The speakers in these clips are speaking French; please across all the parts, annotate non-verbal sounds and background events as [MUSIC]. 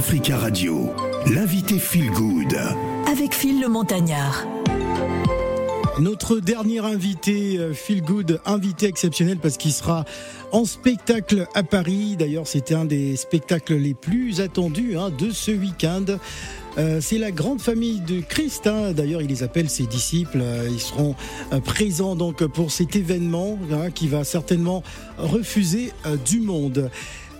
Africa Radio, l'invité Feel Good. Avec Phil le Montagnard. Notre dernier invité, euh, Feel Good, invité exceptionnel parce qu'il sera en spectacle à Paris. D'ailleurs, c'était un des spectacles les plus attendus hein, de ce week-end. Euh, c'est la grande famille de Christ. hein. D'ailleurs, il les appelle ses disciples. Euh, Ils seront euh, présents donc pour cet événement hein, qui va certainement refuser euh, du monde.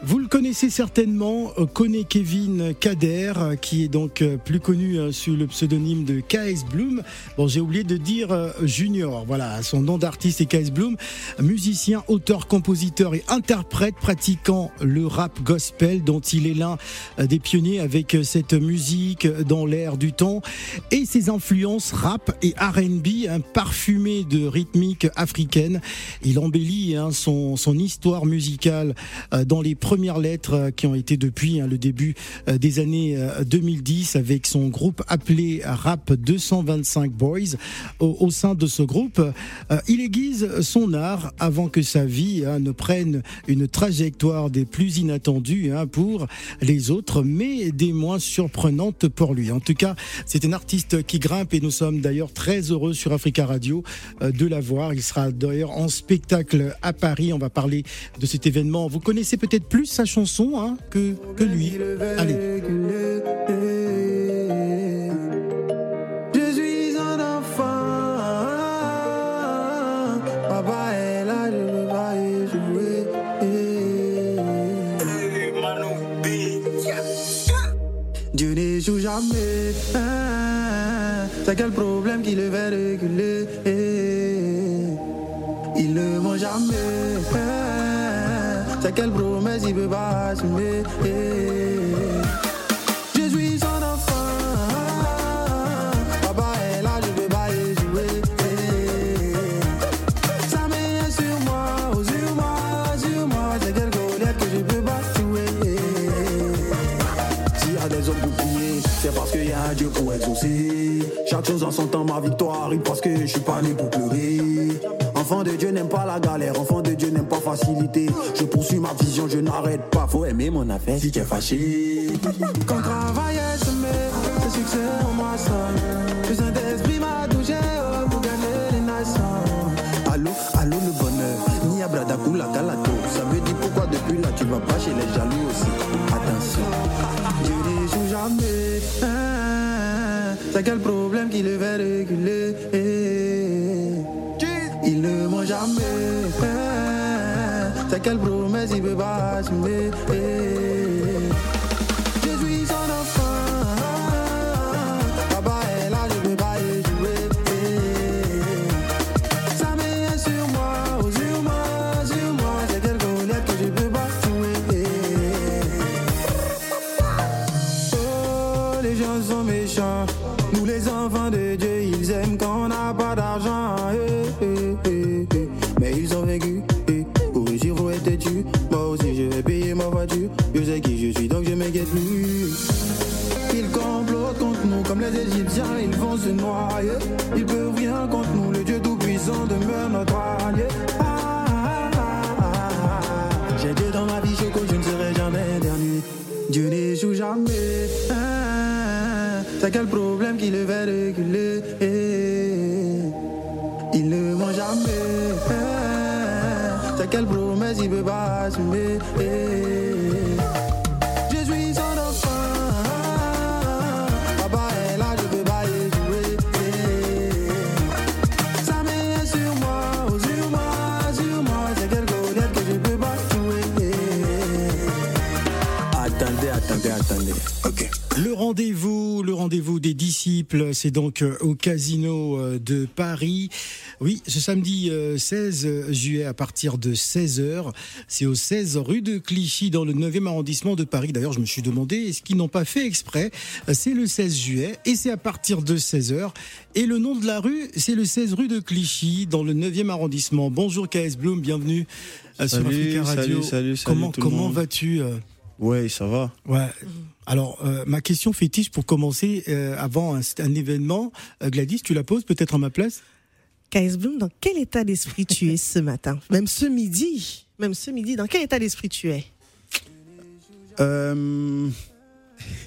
Vous le connaissez certainement, euh, connaît Kevin Kader, euh, qui est donc euh, plus connu sous le pseudonyme de KS Bloom. Bon, j'ai oublié de dire Junior. Voilà, son nom d'artiste est KS Bloom, musicien, auteur, compositeur et interprète pratiquant le rap gospel, dont il est l'un des pionniers avec cette musique dans l'air du temps et ses influences rap et R&B, hein, parfumées de rythmique africaine. Il embellit hein, son, histoire musicale dans les premières lettres euh, qui ont été depuis hein, le début euh, des années euh, 2010 avec son groupe appelé Rap 225 Boys. Au, sein de ce groupe, euh, il aiguise son art avant que sa vie hein, ne prenne une trajectoire des plus inattendues hein, pour les autres, mais des moins surprenantes pour lui. En tout cas, c'est un artiste qui grimpe et nous sommes d'ailleurs très heureux sur Africa Radio euh, de l'avoir. Il sera d'ailleurs en spectacle à Paris. On va parler de cet événement. Vous connaissez peut-être plus sa chanson hein, que, lui. Allez. Je suis un enfant. Papa est là, je veux pas y jouer. Dieu n'échoue jamais. C'est quel problème qui le fait reculer. Il ne ment jamais. C'est quelle promesse il peut pas assumer. Je suis son enfant. Papa est là, je peux pas jouer. Main est sur moi, oh, sur moi, sur moi. C'est quelle colère que je peux pas jouer. S'il y a des hommes pour prier, c'est parce qu'il y a un Dieu pour exaucer. Chaque chose en son temps, ma victoire parce que je suis pas né pour pleurer. Enfant de Dieu n'aime pas la galère, enfant de Dieu n'aime pas facilité. Je poursuis ma vision, je n'arrête pas. Faut aimer mon affaire si tu es fâché. Quand travail est semé, le succès en moi sonne. Le Saint-Esprit m'a touché oh, pour gagner les nations. Allô, allô le bonheur, ni Abradakou la galato. Ça me dit pourquoi depuis là tu vas pas chez les jaloux aussi. Attention, Dieu n'échoue jamais. Hein, C'est quel problème qui le fait reculer? Il ne ment jamais. Quelle promesse il peut pas assumer? C'est quel problème qui le fait reculer? Il ne ment jamais. C'est quelle promesse il peut pas assumer? Je suis son enfant. Papa est là, je peux pas y jouer. Main est sur moi, oh, sur moi, sur moi. C'est quelle colère que je peux pas jouer. Attendez, attendez, attendez. Ok. Le rendez-vous, rendez-vous des disciples, c'est donc euh, au casino euh, de Paris. Oui, ce samedi euh, 16 juillet à partir de 16h, c'est au 16 rue de Clichy dans le 9e arrondissement de Paris. D'ailleurs, je me suis demandé est-ce qu'ils n'ont pas fait exprès? C'est le 16 juillet et c'est à partir de 16h et le nom de la rue, c'est le 16 rue de Clichy dans le 9e arrondissement. Bonjour KS Bloom, bienvenue euh, sur Salut, Africa Radio. salut, salut, salut comment comment vas-tu euh? Ouais, ça va. Ouais. Alors, euh, ma question fétiche pour commencer, euh, avant un, un événement, euh, Gladys, tu la poses peut-être à ma place? Bloom, dans quel état d'esprit tu es ce matin? Même ce midi? Même ce midi, dans quel état d'esprit tu es? Euh,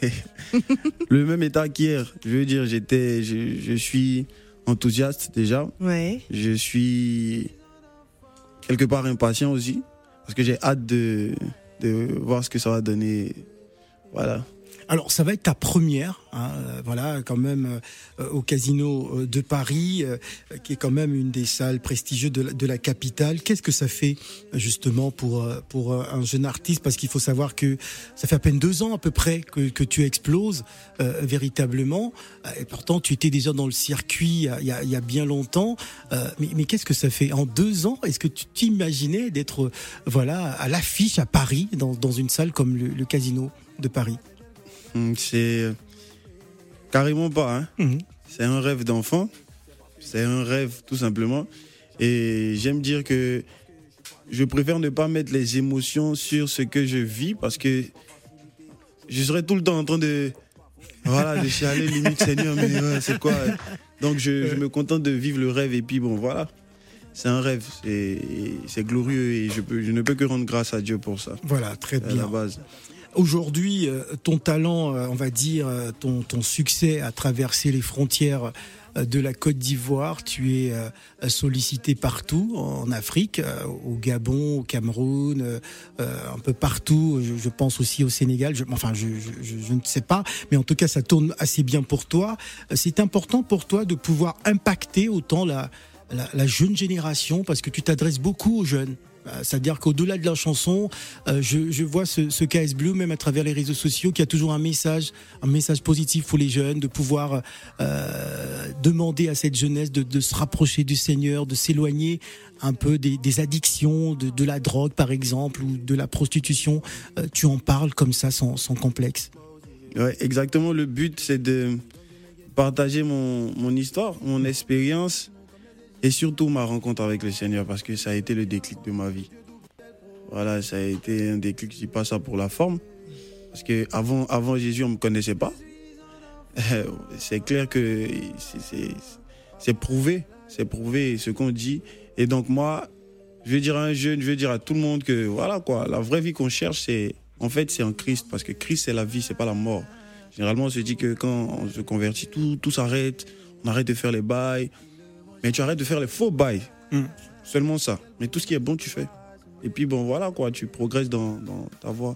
[LAUGHS] le même état qu'hier. Je veux dire, j'étais, je, je suis enthousiaste déjà. Ouais. Je suis quelque part impatient aussi parce que j'ai hâte de, de voir ce que ça va donner. Voilà. Alors ça va être ta première, hein, euh, voilà, quand même euh, au Casino euh, de Paris, euh, qui est quand même une des salles prestigieuses de la, capitale. Qu'est-ce que ça fait justement pour euh, pour un jeune artiste? Parce qu'il faut savoir que ça fait à peine deux ans à peu près que, que tu exploses euh, véritablement, et pourtant tu étais déjà dans le circuit il y a, il y a- bien longtemps. Mais mais qu'est-ce que ça fait? En deux ans Est-ce que tu t'imaginais d'être voilà à l'affiche à Paris dans, dans une salle comme le, le Casino de Paris? C'est carrément pas. Hein. Mhm. C'est un rêve d'enfant. C'est un rêve tout simplement. Et j'aime dire que je préfère ne pas mettre les émotions sur ce que je vis parce que je serais tout le temps en train de voilà de chialer limite [LAUGHS] Seigneur mais ouais, c'est quoi? Donc je, je me contente de vivre le rêve et puis bon voilà c'est un rêve c'est glorieux et je peux je ne peux que rendre grâce à Dieu pour ça Voilà, très à la bien. base Aujourd'hui, euh, ton talent, euh, on va dire, euh, ton, succès a traversé les frontières de la Côte d'Ivoire. Tu es sollicité partout en Afrique, au Gabon, au Cameroun, un peu partout. Je, pense aussi au Sénégal. Je, enfin, je, je, je- ne sais pas, mais en tout cas, ça tourne assez bien pour toi. C'est important pour toi de pouvoir impacter autant la, la, la jeune génération parce que tu t'adresses beaucoup aux jeunes. Euh, C'est-à-dire qu'au-delà de la chanson, euh, je, vois ce, ce KS Blue, même à travers les réseaux sociaux, qui a toujours un message, un message positif pour les jeunes, de pouvoir euh, demander à cette jeunesse de, se rapprocher du Seigneur, de s'éloigner un peu des, addictions, de, la drogue par exemple, ou de la prostitution. Tu en parles comme ça, sans, complexe. Ouais, exactement. Le but, c'est de partager mon histoire, mon expérience et surtout ma rencontre avec le Seigneur parce que ça a été le déclic de ma vie. Voilà, ça a été un déclic, je dis pas ça pour la forme. Parce que avant, avant Jésus, on me connaissait pas. [LAUGHS] C'est clair que c'est prouvé, c'est prouvé ce qu'on dit. Et donc moi, je veux dire à un jeune, je veux dire à tout le monde que voilà quoi, la vraie vie qu'on cherche, c'est en fait c'est en Christ parce que Christ c'est la vie, c'est pas la mort. Généralement, on se dit que quand on se convertit, tout, tout s'arrête, on arrête de faire les bails, mais tu arrêtes de faire les faux bails. Mm. Seulement ça. Mais tout ce qui est bon, tu fais. Et puis bon, voilà quoi, tu progresses dans, dans ta voie.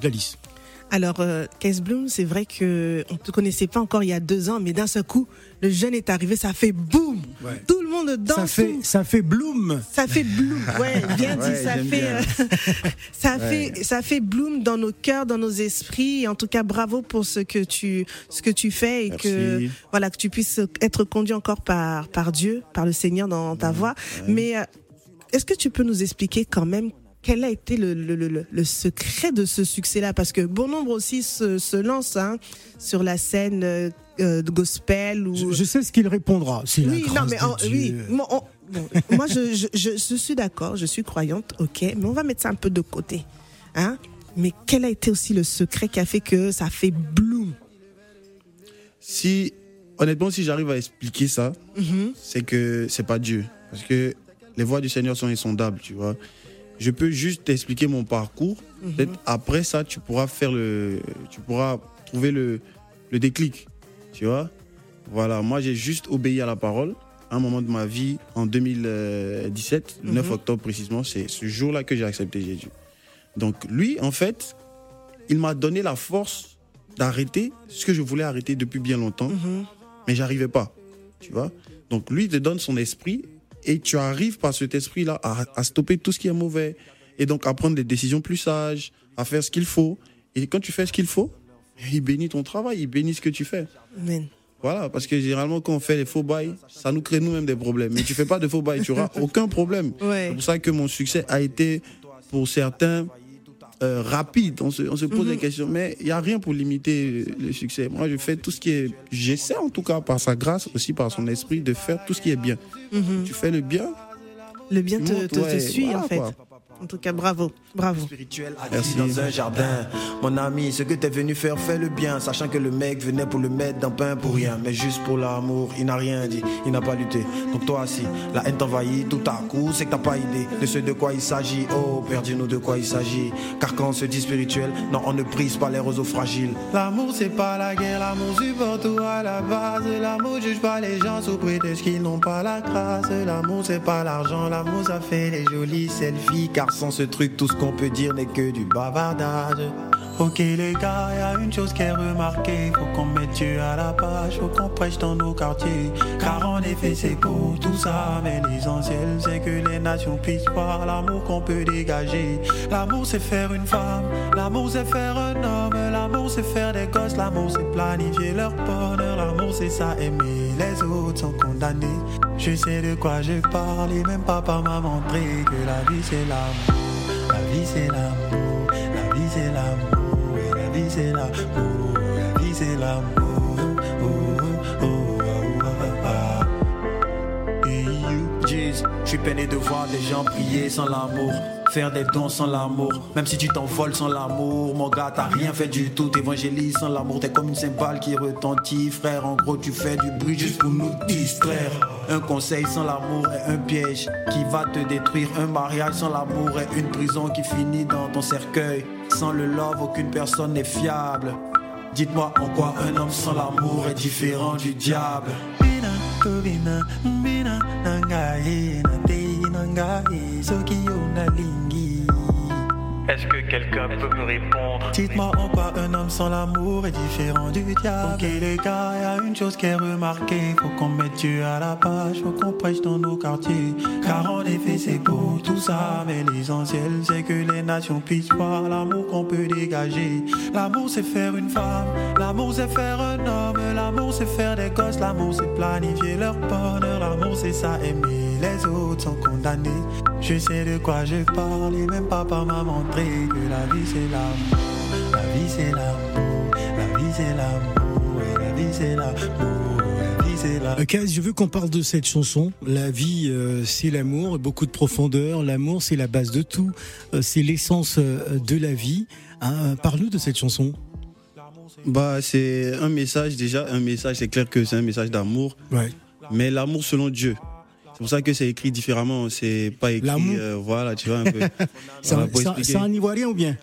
Gladys. Alors, euh, Case Bloom, c'est vrai que on te connaissait pas encore il y a deux ans, mais d'un seul coup, le jeune est arrivé, ça fait boum. Ouais. Tout le monde danse. Ça fait, ça fait bloom. Ça fait bloom, ouais, [LAUGHS] bien dit, Ouais, ça fait, bien. euh, [LAUGHS] ça Ouais. fait, ça fait bloom dans nos cœurs, dans nos esprits. Et en tout cas, bravo pour ce que tu, ce que tu fais et Merci. que, voilà, que tu puisses être conduit encore par, par Dieu, par le Seigneur dans ta voie. Mais euh, est-ce que tu peux nous expliquer quand même quel a été le, le, le, le- le secret de ce succès-là? Parce que bon nombre aussi se, se lancent hein, sur la scène euh, euh, de gospel ou Je, je sais ce qu'il répondra. La oui, grâce non, mais de en- Dieu. oui, moi, on- bon, moi je, je, je, je suis d'accord, je suis croyante, ok, mais on va mettre ça un peu de côté, hein. Mais quel a été aussi le secret qui a fait que ça fait bloom? Si, honnêtement, si j'arrive à expliquer ça, Mhm. c'est que c'est pas Dieu. Parce que les voies du Seigneur sont insondables, tu vois. Je peux juste t'expliquer mon parcours. Peut-être après ça, tu pourras faire le, tu pourras trouver le, le déclic, tu vois? Voilà, moi j'ai juste obéi à la parole. À un moment de ma vie, en 2017, le 9 Mhm. octobre précisément, c'est ce jour-là que j'ai accepté Jésus. Donc lui, en fait, il m'a donné la force d'arrêter ce que je voulais arrêter depuis bien longtemps Mhm. mais j'arrivais pas. Tu vois? Donc lui il te donne son esprit et tu arrives par cet esprit-là à, à stopper tout ce qui est mauvais et donc à prendre des décisions plus sages, à faire ce qu'il faut. Et quand tu fais ce qu'il faut, il bénit ton travail, il bénit ce que tu fais. Amen. Voilà, parce que généralement quand on fait les faux bails, ça nous crée nous-mêmes des problèmes. Mais tu fais pas de faux bails, tu auras [LAUGHS] aucun problème. Ouais. C'est pour ça que mon succès a été, pour certains, euh, rapide. On se, on se pose des questions, mais il n'y a rien pour limiter le succès. Moi, je fais tout ce qui est. J'essaie en tout cas, par sa grâce, aussi par son esprit, de faire tout ce qui est bien. Mhm. Tu fais le bien, Le bien te, montes, te, te ouais, suit voilà, en fait. quoi. En tout cas, bravo, bravo. spirituel Merci. assis dans un jardin. Mon ami, ce que t'es venu faire, fais le bien, sachant que le mec venait pour le mettre dans pain pour rien, mais juste pour l'amour. Il n'a rien dit, il n'a pas lutté. Donc toi, si la haine t'envahit tout à coup, c'est que t'as pas idée de ce de quoi il s'agit. Oh, Père, dis-nous de quoi il s'agit. Car quand on se dit spirituel, non, on ne brise pas les roseaux fragiles. L'amour, c'est pas la guerre, l'amour supporte tout à la base. L'amour juge pas les gens sous prétexte qu'ils n'ont pas la grâce. L'amour, c'est pas l'argent, l'amour, ça fait les jolies selfies. Car sans ce truc, tout ce qu'on peut dire n'est que du bavardage. Ok les gars, y a une chose qui est remarquée. Faut qu'on mette Dieu à la page, faut qu'on prêche dans nos quartiers. Car en effet c'est beau tout ça. Mais l'essentiel c'est que les nations puissent voir l'amour qu'on peut dégager. L'amour c'est faire une femme, l'amour c'est faire un homme. L'amour c'est faire des gosses, l'amour c'est planifier leur bonheur. L'amour c'est ça aimer, les autres sont condamnés Je sais de quoi je parle et même papa m'a montré Que la vie c'est l'amour, la vie c'est l'amour La vie c'est l'amour, la vie c'est l'amour, la vie c'est l'amour. Oh, oh, oh, oh, oh, oh. Je suis peiné de voir des gens prier sans l'amour. Faire des dons sans l'amour, même si tu t'envoles sans l'amour, mon gars, t'as rien fait du tout, t'évangélises sans l'amour, t'es comme une cymbale qui retentit, frère. En gros, tu fais du bruit juste pour nous distraire. Un conseil sans l'amour est un piège qui va te détruire. Un mariage sans l'amour est une prison qui finit dans ton cercueil. Sans le love, aucune personne n'est fiable. Dites-moi en quoi un homme sans l'amour est différent du diable. Est-ce que quelqu'un peut me répondre? Dites-moi en quoi un homme sans l'amour est différent du diable. Ok les gars, y a une chose qui est remarquée. Faut qu'on mette Dieu à la page, faut qu'on prêche dans nos quartiers. Car en effet c'est beau tout ça, mais l'essentiel c'est que les nations puissent voir l'amour qu'on peut dégager. L'amour c'est faire une femme, l'amour c'est faire un homme, l'amour c'est faire des gosses, l'amour c'est planifier leur bonheur, l'amour c'est ça aimer. Les autres sont condamnés. Je sais de quoi je parle et même papa m'a montré que la vie c'est l'amour, la vie c'est l'amour, la vie c'est l'amour, et la vie c'est l'amour, la vie c'est l'amour. Euh, Kaz, je veux qu'on parle de cette chanson. La vie, euh, c'est l'amour, beaucoup de profondeur. L'amour, c'est la base de tout. Euh, c'est l'essence euh, de la vie. Hein, Parle-nous de cette chanson. Bah, c'est un message déjà, un message, c'est clair que c'est un message d'amour, Ouais. mais l'amour selon Dieu. C'est pour ça que c'est écrit différemment, c'est pas écrit, L'amour. euh, voilà, tu vois un peu. [LAUGHS] C'est Voilà, un, Ivoirien ou bien?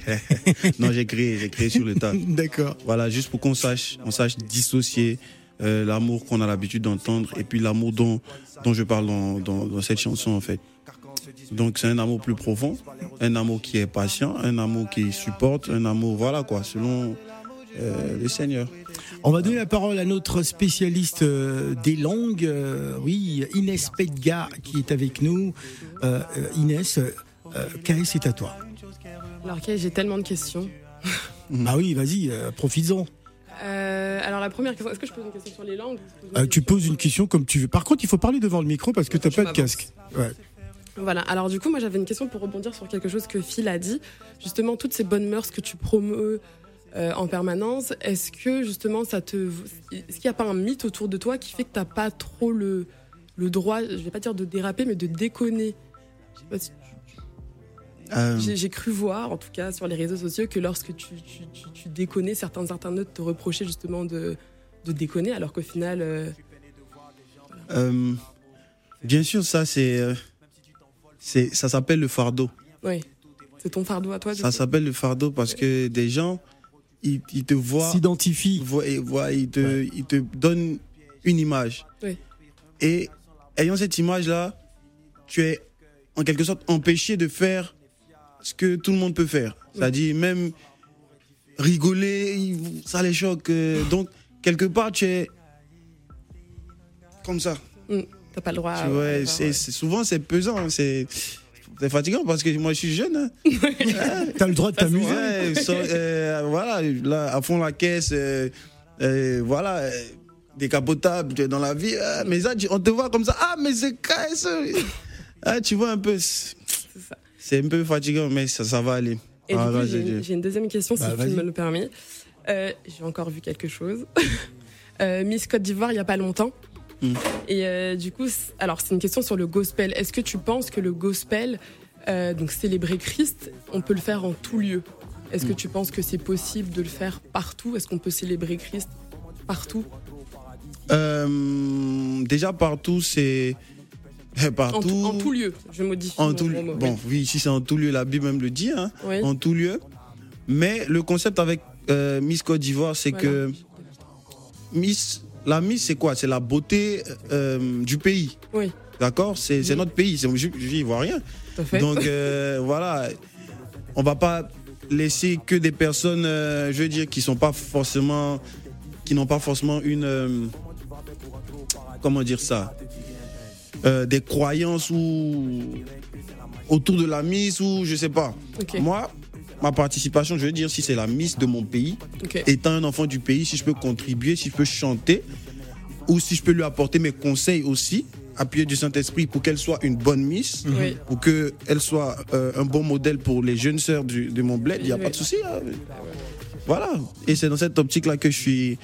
[LAUGHS] Non, j'ai créé, j'ai créé sur le tas. [LAUGHS] D'accord. Voilà, juste pour qu'on sache, on sache dissocier euh, l'amour qu'on a l'habitude d'entendre et puis l'amour dont, dont je parle dans, dans, dans cette chanson en fait. Donc c'est un amour plus profond, un amour qui est patient, un amour qui supporte, un amour, voilà quoi, selon euh, le Seigneur. On va donner la parole à notre spécialiste euh, des langues, euh, oui, Inès Pedga, qui est avec nous. Inès, Kaes, c'est à toi. Alors, Kay, j'ai tellement de questions. [LAUGHS] Ah oui, vas-y, euh, profites-en. Euh, alors, la première question, est-ce que je pose une question sur les langues? Euh, tu poses une question comme tu veux. Par contre, il faut parler devant le micro parce que t'as Je pas de casque. Ouais. Voilà, alors du coup, moi j'avais une question pour rebondir sur quelque chose que Phil a dit. Justement, toutes ces bonnes mœurs que tu promeus euh, en permanence, est-ce que justement ça te. Est-ce qu'il n'y a pas un mythe autour de toi qui fait que tu n'as pas trop le, le droit, je vais pas dire de déraper, mais de déconner? Euh, J'ai cru voir, en tout cas sur les réseaux sociaux, que lorsque tu, tu, tu, tu déconnais, certains internautes te reprochaient justement de, de déconner, alors qu'au final. euh, bien sûr, ça c'est, ça s'appelle le fardeau. oui, c'est ton fardeau à toi. Ça s'appelle le fardeau parce que des gens, ils, ils te voient, S'identifie. ils voient- ils te, ils te donnent une image. Oui. Et ayant cette image-là, tu es en quelque sorte empêché de faire ce que tout le monde peut faire. C'est-à-dire même rigoler, ça les choque. euh, Donc, quelque part, tu es comme ça. T'as pas le droit. Tu à- vois, à- c'est, c'est- souvent, c'est pesant. C'est, c'est fatigant parce que moi, je suis jeune. hein. [LAUGHS] T'as le droit de t'amuser. Ouais, so- euh, voilà, là, à fond la caisse, euh, euh, voilà, euh, décapotable, tu es dans la vie. ah, mais ça, tu- on te voit comme ça. Ah, mais c'est caisse. Ah, tu vois un peu. C'est un peu fatigant, mais ça, ça va aller. Et Ah, du coup, vas-y, j'ai une, j'ai une deuxième question, si Bah, tu vas-y. me le permets. Euh, j'ai encore vu quelque chose. [LAUGHS] Euh, Miss Côte d'Ivoire, il n'y a pas longtemps. Mm. Et euh, du coup, alors c'est une question sur le gospel. Est-ce que tu penses que le gospel Euh, donc célébrer Christ, on peut le faire en tout lieu? Est-ce Mm. que tu penses que c'est possible de le faire partout? Est-ce qu'on peut célébrer Christ partout? Euh, déjà partout, c'est eh, en partout. tout, en tout lieu, je modifie. En mon- tout mot. Bon, oui, si c'est en tout lieu, la Bible même le dit, hein, Oui. en tout lieu. Mais le concept avec Miss Côte d'Ivoire, c'est Voilà. que Miss, la Miss, c'est quoi? C'est la beauté euh, du pays. Oui, D'accord? C'est notre pays. Je, n'y vois rien. Donc euh, [LAUGHS] voilà, on va pas laisser que des personnes, euh, je veux dire, qui sont pas forcément, qui n'ont pas forcément une, euh, comment dire ça, Euh, des croyances ou autour de la Miss ou je sais pas. Moi, ma participation, je veux dire, si c'est la Miss de mon pays, étant un enfant du pays, si je peux contribuer, si je peux chanter, ou si je peux lui apporter mes conseils aussi, appuyer du Saint-Esprit pour qu'elle soit une bonne Miss, Oui. pour qu'elle soit euh, un bon modèle pour les jeunes sœurs du- de mon bled, il n'y a Oui. pas de souci. hein. Voilà. Et c'est dans cette optique-là que je suis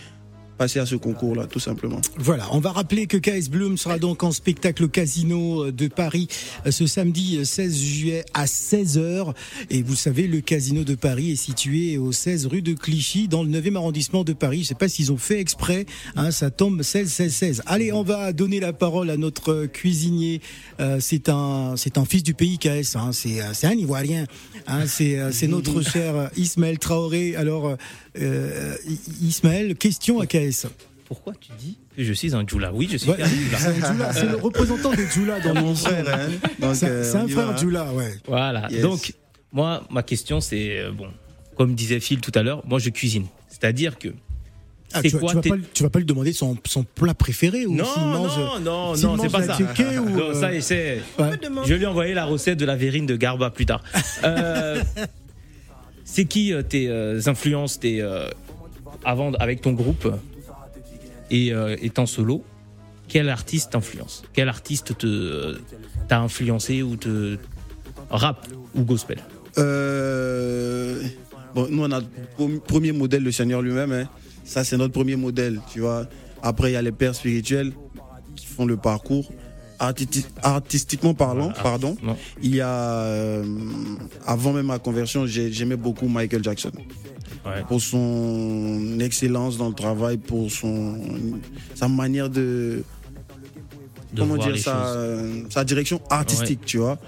passé à ce concours-là, tout simplement. Voilà, on va rappeler que KS Bloom sera donc en spectacle au Casino de Paris euh, ce samedi euh, 16 juillet à 16h. Et vous savez, le Casino de Paris est situé au 16 rue de Clichy, dans le 9e arrondissement de Paris. Je sais pas s'ils ont fait exprès, hein, ça tombe 16, 16, 16. Allez, on va donner la parole à notre euh, cuisinier. Euh, c'est un, c'est un fils du pays KS, hein, c'est, euh, c'est un Ivoirien. Hein, c'est, euh, c'est notre [LAUGHS] cher euh, Ismaël Traoré. Alors, euh, Ismaël, question à KS. Pourquoi tu dis que je suis un Djoula? Oui, je suis Ouais, [LAUGHS] un Djoula. c'est le représentant des Djoula dans Mon frère, hein. C'est euh, c'est un frère hein. Djoula, ouais. Voilà. Yes. Donc, moi, ma question, c'est euh, bon, comme disait Phil tout à l'heure, moi, je cuisine. C'est-à-dire que Ah, tu, vas- quoi tu vas pas, tu vas pas lui demander son, son plat préféré ou Non, mange. non, non, non, c'est pas ça. [LAUGHS] ou, Non, ça, euh, et c'est. ouais. Je vais lui envoyer la recette de la verrine de Garba plus tard. [LAUGHS] Euh, c'est qui euh, tes euh, influences, tes euh, avant avec ton groupe et étant solo? Quel artiste t'influence? Quel artiste te t'a influencé ou te rap ou gospel? Nous, on a premier modèle, le Seigneur lui-même. hein. Ça, c'est notre premier modèle, tu vois. Après, il y a les pères spirituels qui font le parcours. Arti- artistiquement parlant, Ah, pardon, non. il y a, euh, avant même ma conversion, j'ai- j'aimais beaucoup Michael Jackson. Ouais. Pour son excellence dans le travail, pour son, sa manière de, de comment dire, euh, sa direction artistique, tu vois.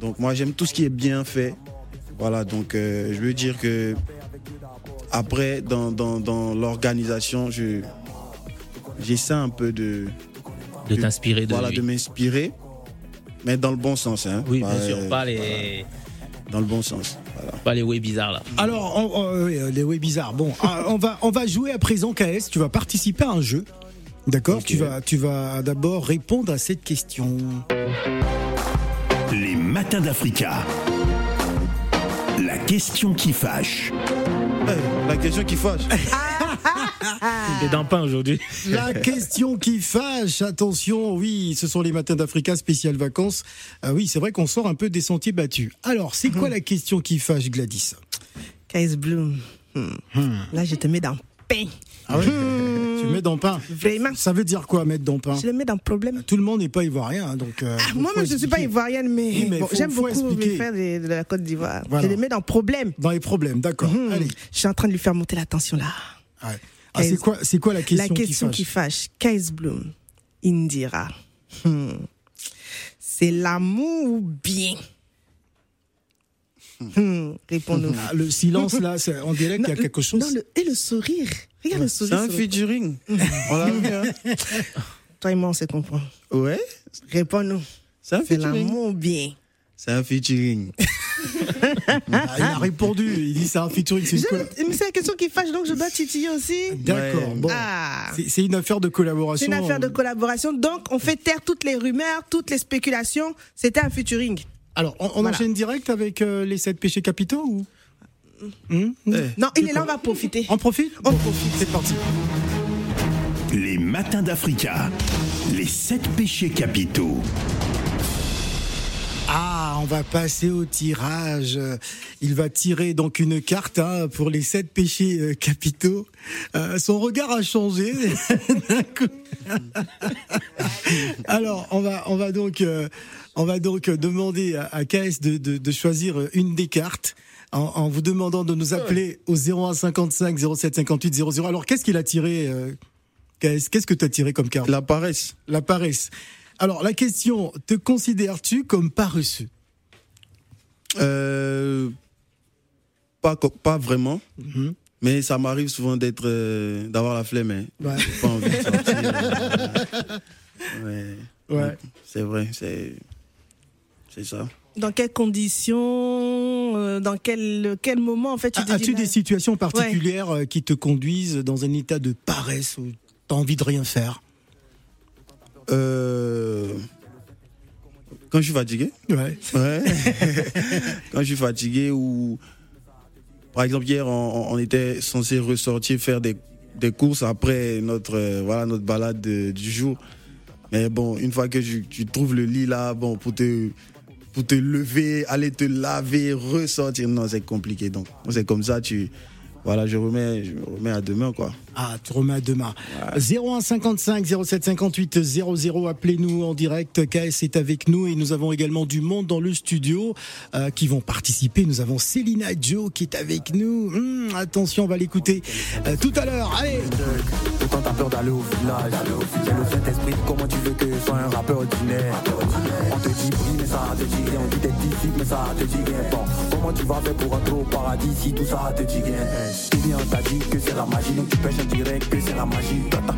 Donc moi j'aime tout ce qui est bien fait. Voilà, donc euh, je veux dire que après, dans, dans, dans l'organisation, je j'essaie un peu de, de t'inspirer de voilà, lui. de m'inspirer, mais dans le bon sens. Hein, Oui, Pas, bien sûr, euh, pas les Dans le bon sens. Voilà. pas les way bizarres là. Alors, on- on- euh, les ouais bizarres. Bon, ah, on va on va jouer à présent KS. Tu vas participer à un jeu. D'accord? Tu vas tu vas d'abord répondre à cette question. Les matins d'Africa. La question qui fâche. Eh, la question qui fâche. [LAUGHS] T'es d'un pain aujourd'hui. La question qui fâche, attention, oui, ce sont les matins d'Africa spécial vacances. Ah oui, c'est vrai qu'on sort un peu des sentiers battus. Alors, c'est quoi la question qui fâche, Gladys? Kais Bloom. Hmm. Là, je te mets dans pain. Ah ouais Tu mets dans le pain. Vraiment. Ça veut dire quoi, mettre dans le pain? Je le mets dans problème. Tout le monde n'est pas ivoirien, hein, donc. euh, Ah, donc Moi-même, faut je ne suis pas ivoirienne, mais, Oui, mais bon, j'aime beaucoup expliquer. mes frères de, de la Côte d'Ivoire. Voilà. Je les mets dans problème. Dans les problèmes, d'accord. Hmm. Allez. Je suis en train de lui faire monter la tension là. Ouais. Ah, c'est quoi, c'est quoi la question, la question qui qui fâche. Kais Bloom, Indira. Hmm. C'est l'amour ou bien? Hmm. Réponds-nous. Ah, Le silence là, c'est- on dirait qu'il y a quelque chose. non, le- et le sourire. Regarde le C'est sourire. un sur le- featuring. [LAUGHS] On l'a vu, hein. Toi et moi, on se comprend. Ouais, Réponds-nous. c'est un C'est l'amour ou bien? C'est un featuring. [LAUGHS] Ah, il a répondu. Il dit c'est un featuring. C'est une Je- colla- Mais c'est la question qui fâche, donc je dois titiller aussi. D'accord. Ouais. Bon. Ah. C'est- C'est une affaire de collaboration. C'est une affaire de collaboration. Donc, on fait taire toutes les rumeurs, toutes les spéculations. C'était un featuring. Alors, on, on Voilà. enchaîne direct avec euh, les sept péchés capitaux ou? Hmm? Eh. Non, il est là, on va profiter. On profite? On Bon, profite. C'est parti. Les matins d'Africa. Les sept péchés capitaux. On va passer au tirage. Il va tirer donc une carte hein, pour les sept péchés euh, capitaux. Euh, son regard a changé. [LAUGHS] d'un coup. [LAUGHS] Alors, on va, on va donc, euh, on va donc demander à, à KS de, de, de choisir une des cartes. En, en vous demandant de nous appeler au 0155 07 58 00. Alors, qu'est-ce qu'il a tiré, KS Qu'est-ce que tu as tiré comme carte? La paresse. La paresse. Alors, la question, te considères-tu comme paresseux? Euh, pas, pas vraiment. Mhm. Mais ça m'arrive souvent d'être, euh, d'avoir la flemme. hein. Ouais. J'ai Pas envie de sortir. euh, [LAUGHS] ouais. Ouais. C'est vrai, c'est, c'est ça. Dans quelles conditions, euh, dans quel, quel moment en fait tu dis As-tu des situations particulières qui te conduisent dans un état de paresse où tu as envie de rien faire? Euh, quand je suis fatigué. Ouais. Ouais. [LAUGHS] quand je suis fatigué ou, par exemple, hier, on, on était censé ressortir faire des, des courses après notre, euh, voilà, notre balade de- du jour. Mais bon, une fois que tu, tu trouves le lit là, bon, pour te, pour te lever, aller te laver, ressortir, non, c'est compliqué. Donc, c'est comme ça, tu, voilà, je remets, je me remets à demain, quoi. Ah, à demain. 0155 07 58 00, appelez-nous en direct. KS est avec nous et nous avons également du monde dans le studio euh, qui vont participer. Nous avons Célina Joe qui est avec nous. Hum, attention, on va l'écouter euh, tout à l'heure. Allez Pourtant t'as peur d'aller au village J'ai le Saint-Esprit, comment tu veux que je sois un rappeur ordinaire? On te dit prie mais ça te dit rien On dit t'es disciple mais ça te dit rien Bon, comment tu vas faire pour rentrer au paradis si tout ça te dit rien? Tout bien on t'a dit que c'est la magie Donc tu pêches direct que c'est la magie. Tata,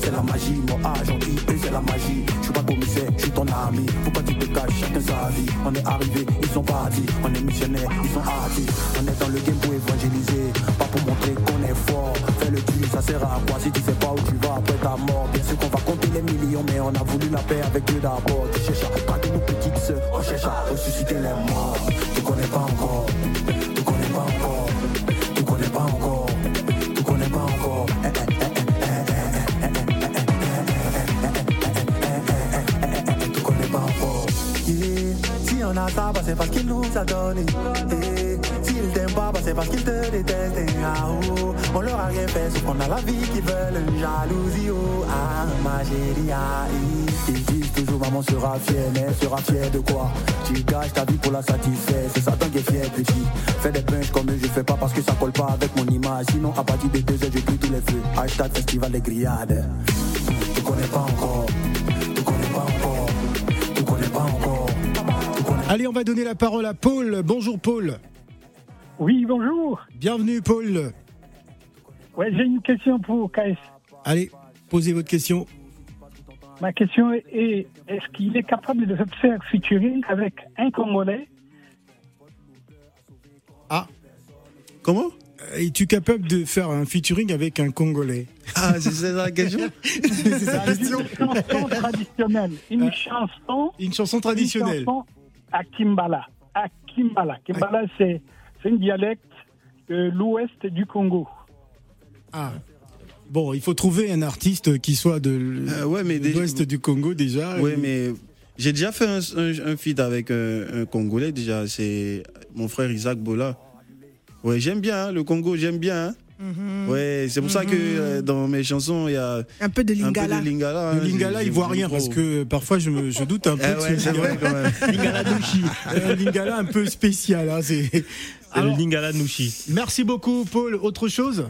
c'est la magie. Mon on dit que c'est la magie. Je suis pas commissaire, je suis ton ami. Pourquoi tu te caches, chacun sa vie. On est arrivé, ils sont partis. On est missionnaires, ils sont artistes On est dans le game pour évangéliser. Pas pour montrer qu'on est fort. Fais le tue, ça sert à quoi si tu sais pas où tu vas après ta mort? Bien sûr qu'on va compter les millions Mais on a voulu la paix avec Dieu d'abord. Tu cherches à braquer nos petites sœurs. On cherche à ressusciter les morts. Tu connais pas encore On a ça, bah, c'est parce qu'il nous a donné. S'ils t'aiment pas, bah, c'est parce qu'ils te détestent. Ah, oh. On leur a rien fait, sauf qu'on a la vie qu'ils veulent. Jalousie, oh, ah, ma chérie, ah. Ils disent toujours maman sera fière, mais elle sera fière de quoi? Tu gâches ta vie pour la satisfaire, c'est Satan qui est fier, petit. Fais des punches comme eux, je fais pas parce que ça colle pas avec mon image. Sinon, à partir de deux heures, je plie tous les feux. Hashtag festival des grillades. Tu connais pas encore, Allez, on va donner la parole à Paul. Bonjour Paul. Oui, bonjour. Bienvenue Paul. Ouais, j'ai une question pour KS. Allez, posez votre question. Ma question est est-ce qu'il est capable de faire featuring avec un Congolais? Ah, Comment? Es-tu capable de faire un featuring avec un Congolais? Ah, c'est ça la question [LAUGHS] C'est ça la question. Une chanson traditionnelle. Une chanson. Une chanson traditionnelle. Une chanson à Kimbala. À Kimbala. Kimbala, c'est c'est un dialecte de l'ouest du Congo. Ah. Bon, il faut trouver un artiste qui soit de Euh, ouais, déjà- l'ouest du Congo déjà. Oui, Et- mais j'ai déjà fait un, un, un feat avec un, un Congolais déjà. C'est mon frère Isaac Bola. Ouais, j'aime bien hein, le Congo, j'aime bien. hein. Ouais, c'est pour ça que euh, dans mes chansons il y a Un peu de un peu lingala. de lingala. Le hein. Lingala, il voit rien parce que parfois je, me, je doute un peu Ah de ouais, ce c'est vrai Lingala. quand même. [LAUGHS] Lingala Nushi. Un Lingala un peu spécial. Hein, c'est... C'est le Lingala Nushi. merci beaucoup Paul. Autre chose?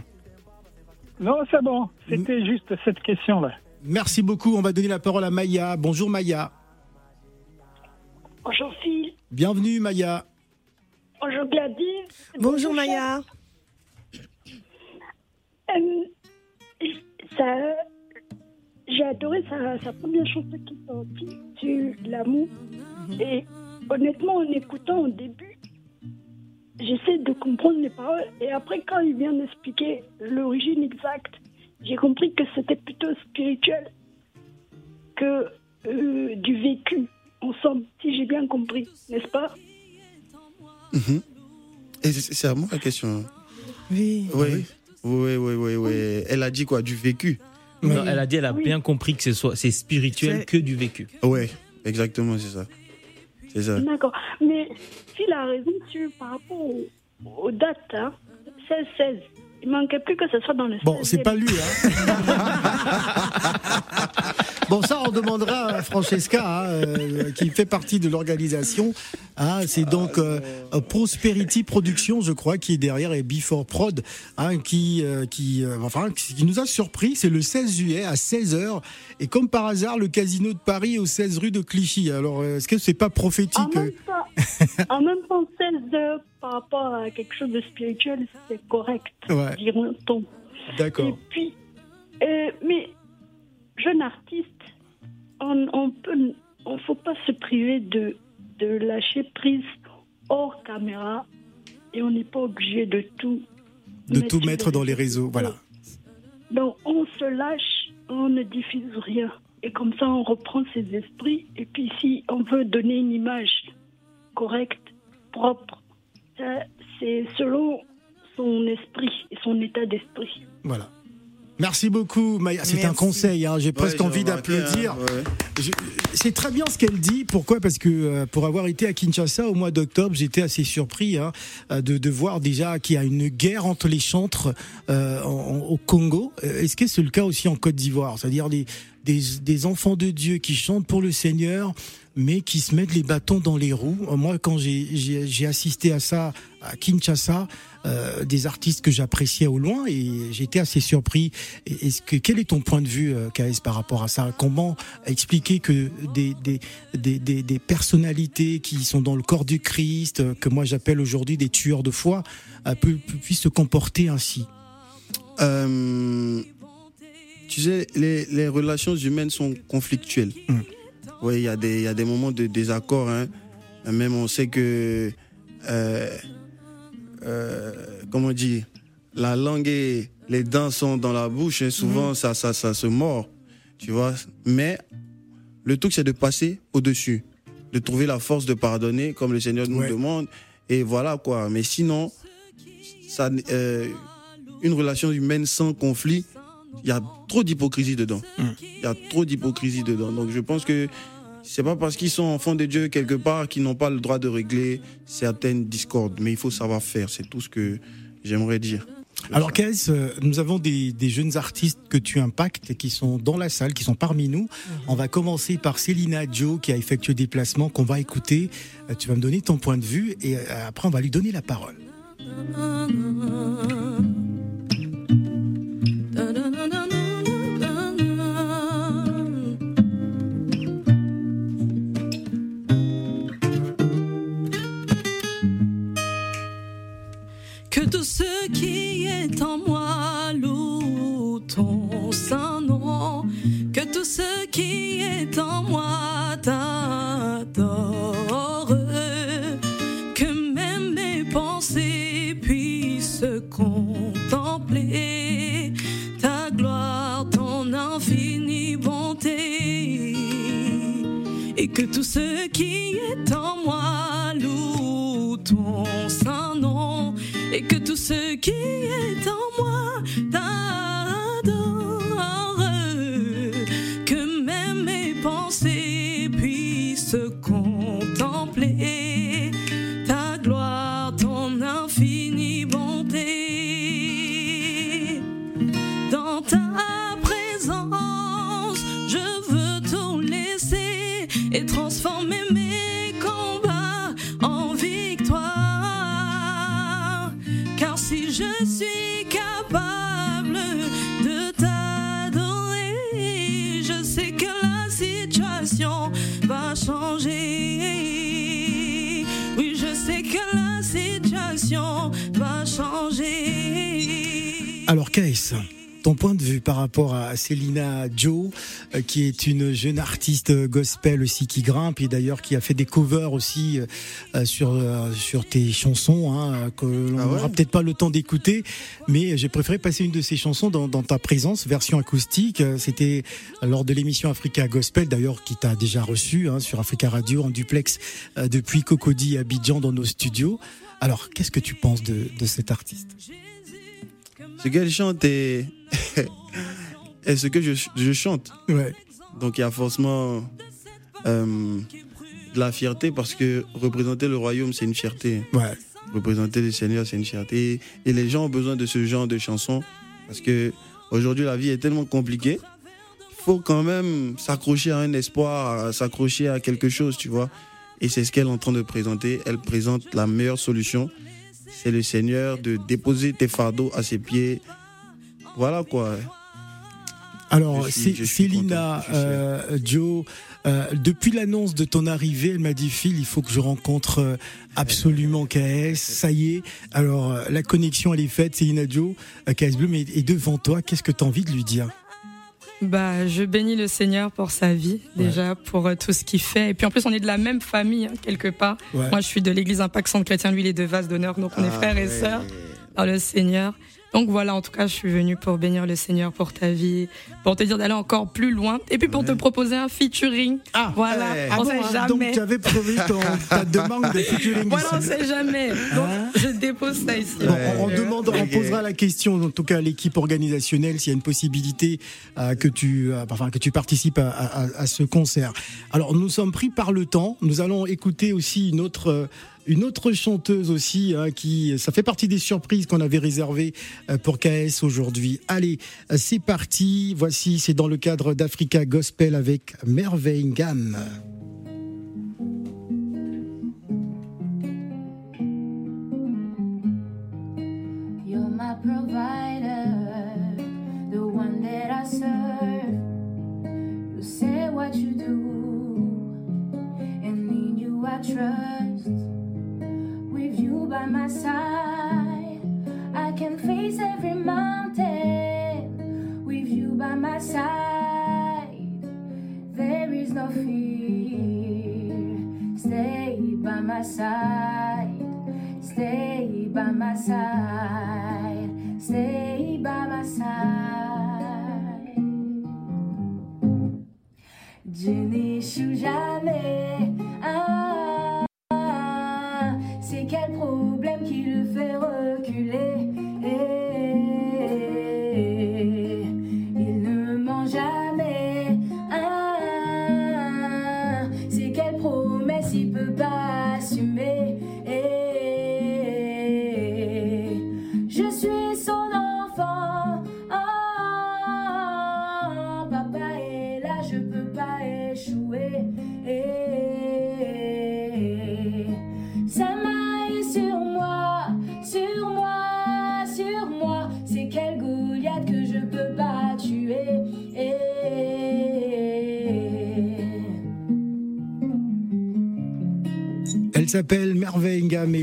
Non, c'est bon. C'était juste cette question-là. Merci beaucoup. On va donner la parole à Maya. Bonjour Maya. Bonjour Phil, Bienvenue Maya. bonjour Gladys. Bonjour Maya. Ça, j'ai adoré sa, sa première chanson qui est sortie sur l'amour. Et honnêtement, en écoutant au début, j'essaie de comprendre les paroles. Et après, quand il vient d'expliquer l'origine exacte, j'ai compris que c'était plutôt spirituel que euh, du vécu ensemble, si j'ai bien compris, n'est-ce pas? Mhm. Et c'est c'est à moi la question. Oui. Oui. Oui, oui, oui, oui. Elle a dit quoi Du vécu Non, elle a dit elle a Oui. bien compris que c'est soit- c'est spirituel que du vécu. Ouais, exactement, c'est ça. C'est ça. D'accord. Mais Phil a raison sur, par rapport aux, aux dates, hein. 16-16. Il manquait plus que ce soit dans le Bon, c'est 16e. pas lui. Hein. [LAUGHS] bon, ça, on demandera à Francesca, hein, euh, qui fait partie de l'organisation. Hein, c'est donc euh, euh, Prosperity Production, je crois, qui est derrière, et Before Prod, hein, qui, euh, qui, euh, enfin, qui nous a surpris. C'est le 16 juillet à 16h. Et comme par hasard, le Casino de Paris au 16 rue de Clichy. Alors, est-ce que c'est pas En prophétique même temps, en même temps 16 heures par rapport à quelque chose de spirituel, c'est correct, Ouais. diront-on. D'accord. Et puis, mais jeune artiste, on, on peut, on faut pas se priver de, de lâcher prise hors caméra et on n'est pas obligé de tout. De tout sur mettre dans les réseaux, voilà. Donc on se lâche, on ne diffuse rien. Et comme ça, on reprend ses esprits. Et puis si on veut donner une image correcte, propre, c'est selon son esprit et son état d'esprit. Voilà. Merci beaucoup, Maya. C'est un conseil. hein. J'ai Ouais, presque envie d'applaudir. hein, ouais. C'est très bien ce qu'elle dit. Pourquoi? Parce que euh, pour avoir été à Kinshasa au mois d'octobre, j'étais assez surpris hein, euh, de, de voir déjà qu'il y a une guerre entre les chantres euh, en- en- au Congo. Euh, Est-ce que c'est le cas aussi en Côte d'Ivoire? C'est-à-dire des, des, des enfants de Dieu qui chantent pour le Seigneur, mais qui se mettent les bâtons dans les roues. Euh, Moi, quand j'ai- assisté à ça à Kinshasa, euh, des artistes que j'appréciais au loin et j'étais assez surpris. Est-ce que quel est ton point de vue, euh, KS, par rapport à ça? Comment expliquer que des, des, des, des, personnalités qui sont dans le corps du Christ, que moi j'appelle aujourd'hui des tueurs de foi, pu- pu- puissent se comporter ainsi? Tu sais, les, les relations humaines sont conflictuelles. Mm. Oui, il y, a des- il y a des moments de désaccord. hein. Même on sait que, euh, euh, comment dire, la langue et les dents sont dans la bouche. et souvent, ça, ça, ça se mord. Tu vois. Mais le truc, c'est de passer au-dessus. De trouver la force de pardonner, comme le Seigneur nous Ouais. demande. Et voilà quoi. Mais sinon, ça, euh, une relation humaine sans conflit, il y a trop d'hypocrisie dedans. Il y a trop d'hypocrisie dedans. Donc je pense que c'est pas parce qu'ils sont enfants de Dieu quelque part qu'ils n'ont pas le droit de régler certaines discordes. Mais il faut savoir faire. C'est tout ce que j'aimerais dire. Alors, KS, euh, nous avons des, des jeunes artistes que tu impactes et qui sont dans la salle, qui sont parmi nous. On va commencer par Célina Joe qui a effectué des placements qu'on va écouter. Euh, Tu vas me donner ton point de vue et euh, après on va lui donner la parole. Ce qui est en moi loue ton saint nom. Et que tout ce qui est en moi KS, ton point de vue par rapport à Célina Joe, euh, qui est une jeune artiste gospel aussi qui grimpe et d'ailleurs qui a fait des covers aussi euh, euh, sur sur tes chansons, hein, que l'on Ah ouais n'aura peut-être pas le temps d'écouter, mais j'ai préféré passer une de ces chansons dans, dans ta présence, version acoustique. C'était lors de l'émission Africa Gospel, d'ailleurs, qui t'a déjà reçu hein, sur Africa Radio en duplex depuis Cocody Abidjan dans nos studios. Alors, qu'est-ce que tu penses de, de cet artiste? Ce qu'elle chante est, [LAUGHS] est ce que je, je chante. Ouais. Donc il y a forcément euh, de la fierté parce que représenter le royaume, c'est une fierté. Ouais. Représenter le Seigneur, c'est une fierté. Et les gens ont besoin de ce genre de chansons parce que aujourd'hui, la vie est tellement compliquée. Il faut quand même s'accrocher à un espoir, s'accrocher à quelque chose, tu vois. Et c'est ce qu'elle est en train de présenter. Elle présente la meilleure solution. C'est le Seigneur de déposer tes fardeaux à ses pieds. Voilà quoi. Alors, suis- Célina, euh, Joe, euh, depuis l'annonce de ton arrivée, elle m'a dit Phil, il faut que je rencontre euh, absolument KS. Ça y est. Alors, la connexion, elle est faite. Célina Joe, KS est, est devant toi. Qu'est-ce que tu as envie de lui dire? Bah, je bénis le Seigneur pour sa vie, déjà, pour euh, tout ce qu'il fait. Et puis en plus, on est de la même famille, hein, quelque part. Ouais. Moi, je suis de l'église Impact Centre Chrétien, lui, il est de Vase d'honneur, donc on est Ah, frères et sœurs dans le Seigneur. Donc voilà, en tout cas, je suis venue pour bénir le Seigneur pour ta vie, pour te dire d'aller encore plus loin, et puis pour te proposer un featuring. Ah, voilà, Ah on bon, sait hein, Donc, jamais. tu avais prévu ton- ta [LAUGHS] demande de featuring Voilà, on ici. sait jamais. Donc, Hein je dépose ça ici. Bon, on, on demande, on posera la question, en tout cas à l'équipe organisationnelle, s'il y a une possibilité euh, que tu, euh, enfin que tu participes à, à- à ce concert. Alors, nous sommes pris par le temps. Nous allons écouter aussi une autre. Une autre chanteuse aussi, hein, qui, ça fait partie des surprises qu'on avait réservées euh, pour KS aujourd'hui. Allez, c'est parti. Voici, c'est dans le cadre d'Africa Gospel avec Merveille Gamme. Trust. With you by my side, I can face every mountain. With you by my side, there is no fear. Stay by my side. Stay by my side, stay by my side. Je n'échoue jamais. Ah, c'est quel problème qui le fait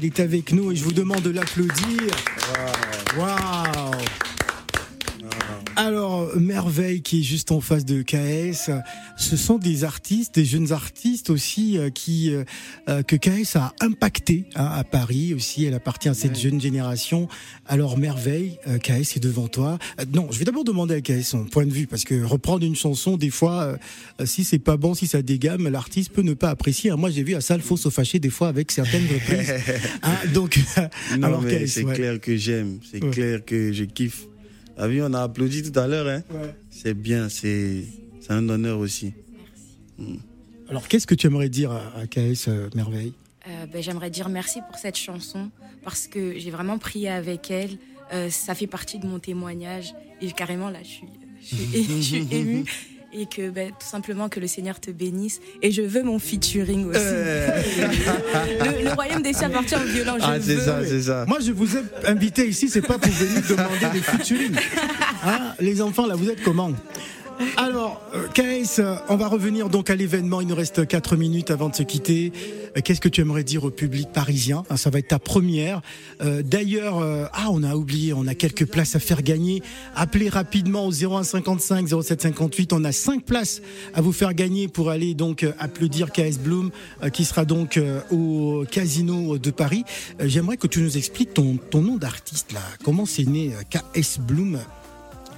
est avec nous et je vous demande de l'applaudir. Waouh Alors, Merveille qui est juste en face de KS, ce sont des artistes, des jeunes artistes aussi euh, qui euh, euh, que KS a impacté hein, à Paris aussi. Elle appartient à cette jeune génération. Alors, Merveille, KS est devant toi. Non, je vais d'abord demander à KS son point de vue parce que reprendre une chanson, des fois, si c'est pas bon, si ça dégamme, l'artiste peut ne pas apprécier. Moi, j'ai vu à Salfo se fâcher des fois avec certaines reprises. [LAUGHS] Hein, donc, [LAUGHS] Non, alors mais KS, c'est ouais. clair que j'aime, c'est Ouais. clair que je kiffe. T'as vu, on a applaudi tout à l'heure, hein Ouais. C'est bien, c'est c'est un honneur aussi. Alors, qu'est-ce que tu aimerais dire à, à KS euh, Merveille? Euh, ben, J'aimerais dire merci pour cette chanson parce que j'ai vraiment prié avec elle. Euh, ça fait partie de mon témoignage et carrément là, je suis, je suis, [LAUGHS] je suis émue. Et que ben, tout simplement que le Seigneur te bénisse. Et je veux mon featuring aussi. [LAUGHS] le, le royaume des cieux appartient aux violents. Je Ah, c'est veux. ça, c'est ça. Moi, je vous ai invité ici, c'est pas pour venir demander des featuring. Hein, les enfants, là, vous êtes comment? Alors, euh, KS, euh, on va revenir donc à l'événement. Il nous reste 4 minutes avant de se quitter. Euh, Qu'est-ce que tu aimerais dire au public parisien Ça va être ta première. D'ailleurs, ah, on a oublié, on a quelques places à faire gagner. Appelez rapidement au 0155 0758. On a 5 places à vous faire gagner pour aller donc applaudir KS Bloom, qui sera donc au Casino de Paris. J'aimerais que tu nous expliques ton, ton nom d'artiste là. Comment c'est né KS Bloom?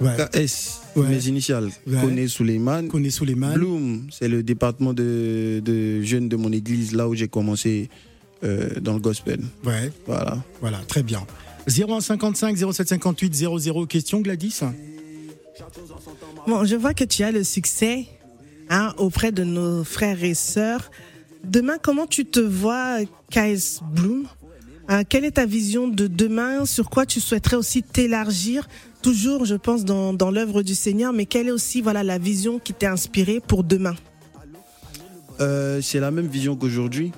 Ouais. KS, Ouais. mes initiales. Ouais. Kone Suleiman. Kone Suleiman. Bloom, c'est le département de, de jeunes de mon église, là où j'ai commencé euh, dans le gospel. Ouais. Voilà. Voilà, très bien. 0155 0758 00 question Gladys Bon, je vois que tu as le succès hein, auprès de nos frères et sœurs. demain, comment tu te vois, KS Bloom? Hein, Quelle est ta vision de demain? Sur quoi tu souhaiterais aussi t'élargir? Toujours, je pense, dans, l'œuvre du Seigneur, mais quelle est aussi voilà la vision qui t'est inspirée pour demain? Euh, c'est la même vision qu'aujourd'hui.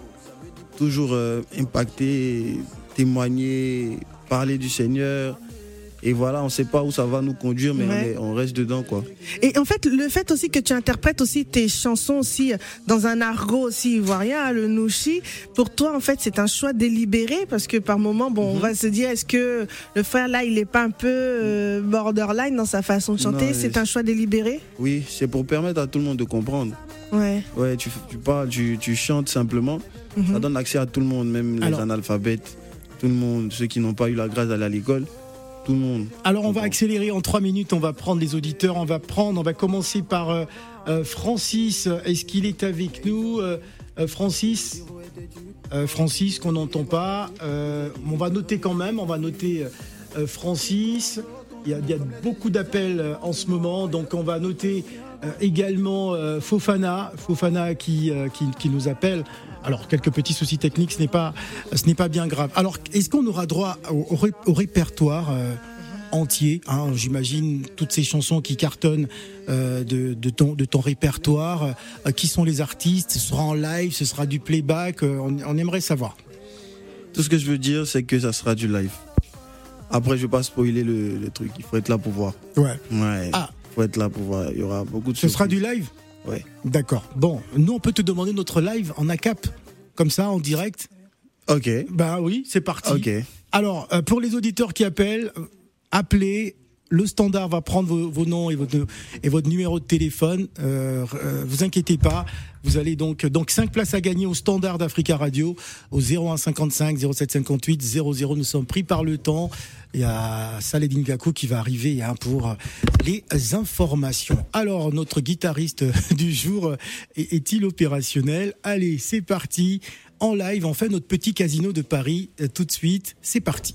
Toujours euh, impacter, témoigner, parler du Seigneur. Et voilà, on ne sait pas où ça va nous conduire, mais on Ouais. est- on, reste dedans, quoi. Et en fait, le fait aussi que tu interprètes aussi tes chansons aussi dans un argot aussi ivoirien, le nouchi, pour toi, en fait, c'est un choix délibéré parce que par moment, bon, Mhm. on va se dire, est-ce que le frère là, il est pas un peu euh, borderline dans sa façon de chanter? C'est un choix délibéré? Oui, c'est pour permettre à tout le monde de comprendre. Ouais. Ouais, tu, tu parles, tu, tu chantes simplement. Mhm. Ça donne accès à tout le monde, même les analphabètes, tout le monde, ceux qui n'ont pas eu la grâce d'aller à l'école, tout le monde. Alors on va accélérer en trois minutes, on va prendre les auditeurs, on va prendre, on va commencer par euh, euh, Francis. Est-ce qu'il est avec nous Euh, Francis? Francis qu'on n'entend pas. On va noter quand même, on va noter Francis. Il y, a, il y a beaucoup d'appels en ce moment, donc on va noter également Fofana, Fofana qui, qui, qui nous appelle. Alors quelques petits soucis techniques, ce n'est pas, ce n'est pas bien grave. Alors est-ce qu'on aura droit au, au ré- au répertoire euh, entier hein, J'imagine toutes ces chansons qui cartonnent euh, de, de ton, de ton répertoire. Euh, qui sont les artistes? Ce sera en live, ce sera du playback. on, on aimerait savoir. Tout ce que je veux dire, c'est que ça sera du live. Après, je vais pas spoiler le, le truc. Il faut être là pour voir. Ouais. Ouais. Ah. Il faut être là pour voir. Il y aura beaucoup de Ce sera du live? Ouais. D'accord. Bon, nous on peut te demander notre live en ACAP, comme ça en direct. Ok. Ben oui, c'est parti. Ok. Alors, euh, pour les auditeurs qui appellent, appelez. Le standard va prendre vos, vos noms et votre, et votre numéro de téléphone. Euh, euh, vous inquiétez pas. Vous allez donc donc 5 places à gagner au standard d'Africa Radio au 01 55 07 58 00. Nous sommes pris par le temps. Il y a Saledin Gakou qui va arriver hein, pour les informations. Alors notre guitariste [LAUGHS] du jour euh, est- est-il opérationnel? Allez, c'est parti en live. On fait notre petit casino de Paris euh, tout de suite. C'est parti.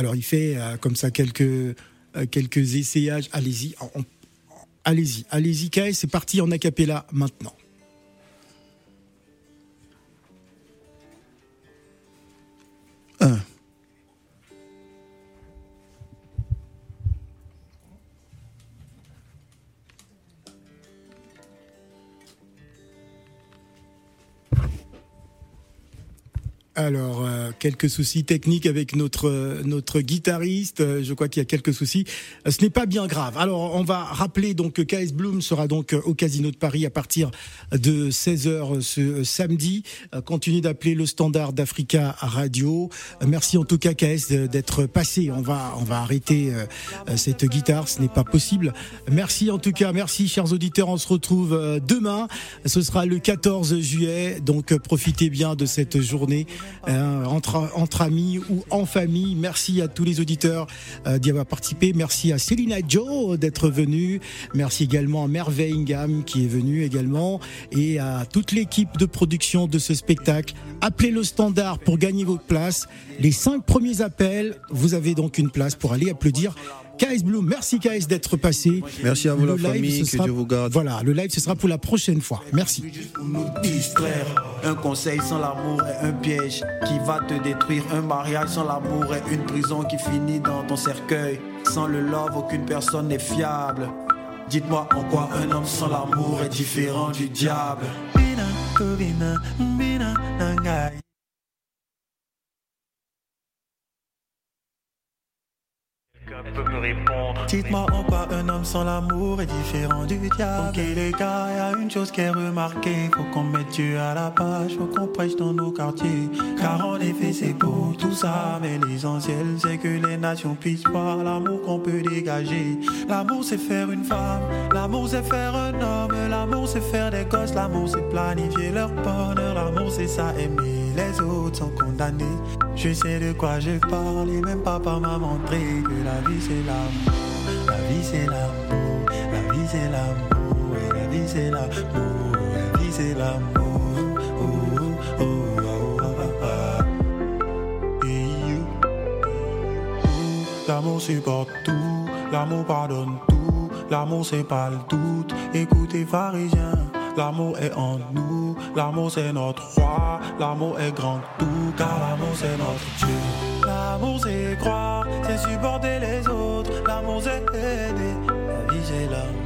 Alors il fait euh, comme ça quelques euh, essayages. Allez-y, allez-y, allez-y, KS, c'est parti en acapella maintenant. Quelques soucis techniques avec notre euh, notre guitariste. Euh, je crois qu'il y a quelques soucis. Euh, ce n'est pas bien grave. Alors, on va rappeler donc KS Bloom sera donc au Casino de Paris à partir de 16h ce samedi. Continuez d'appeler le standard d'Africa Radio. Merci en tout cas KS d'être passé. On va on va arrêter cette guitare. Ce n'est pas possible. Merci en tout cas. Merci chers auditeurs. On se retrouve demain. Ce sera le 14 juillet. Donc, profitez bien de cette journée entre, entre amis ou en famille. Merci à tous les auditeurs euh, d'y avoir participé. Merci à Célina Joe d'être venue. Merci également à Merveille Ingham qui est venue également et à toute l'équipe de production de ce spectacle. Appelez le standard pour gagner votre place. Les cinq premiers appels, vous avez donc une place pour aller applaudir. KS Blue, merci KS d'être passé. Merci à vous, Le la live, famille, ce que sera- Dieu vous garde. Voilà, le live ce sera pour la prochaine fois. Merci. pour nous distraire. Un conseil sans l'amour est un piège qui va te détruire. Un mariage sans l'amour est une prison qui finit dans ton cercueil. Sans le love, aucune personne n'est fiable. Dites-moi en quoi un homme sans l'amour est différent du diable. Quelqu'un peut me répondre. Dites-moi en quoi un homme sans l'amour est différent du diable. Ok les gars, y a une chose qui est remarquée. Faut qu'on mette Dieu à la page, faut qu'on prêche dans nos quartiers. Car en effet c'est beau tout ça, mais l'essentiel c'est que les nations puissent voir l'amour qu'on peut dégager. L'amour c'est faire une femme, l'amour c'est faire un homme, l'amour c'est faire des gosses, l'amour c'est planifier leur bonheur, l'amour c'est ça aimer les autres sont condamnés. Je sais de quoi je parle et même papa m'a montré que la vie c'est l'amour, la vie c'est l'amour, la vie c'est l'amour, et la vie c'est l'amour, la vie c'est l'amour. Oh, oh, oh, oh, oh l'amour supporte tout, l'amour pardonne tout, l'amour c'est pas le doute. Écoutez Pharisien, l'amour est en nous. L'amour c'est notre roi, l'amour est grand tout, car l'amour c'est notre Dieu. L'amour c'est croire, c'est supporter les autres, l'amour c'est aider, la vie c'est l'amour.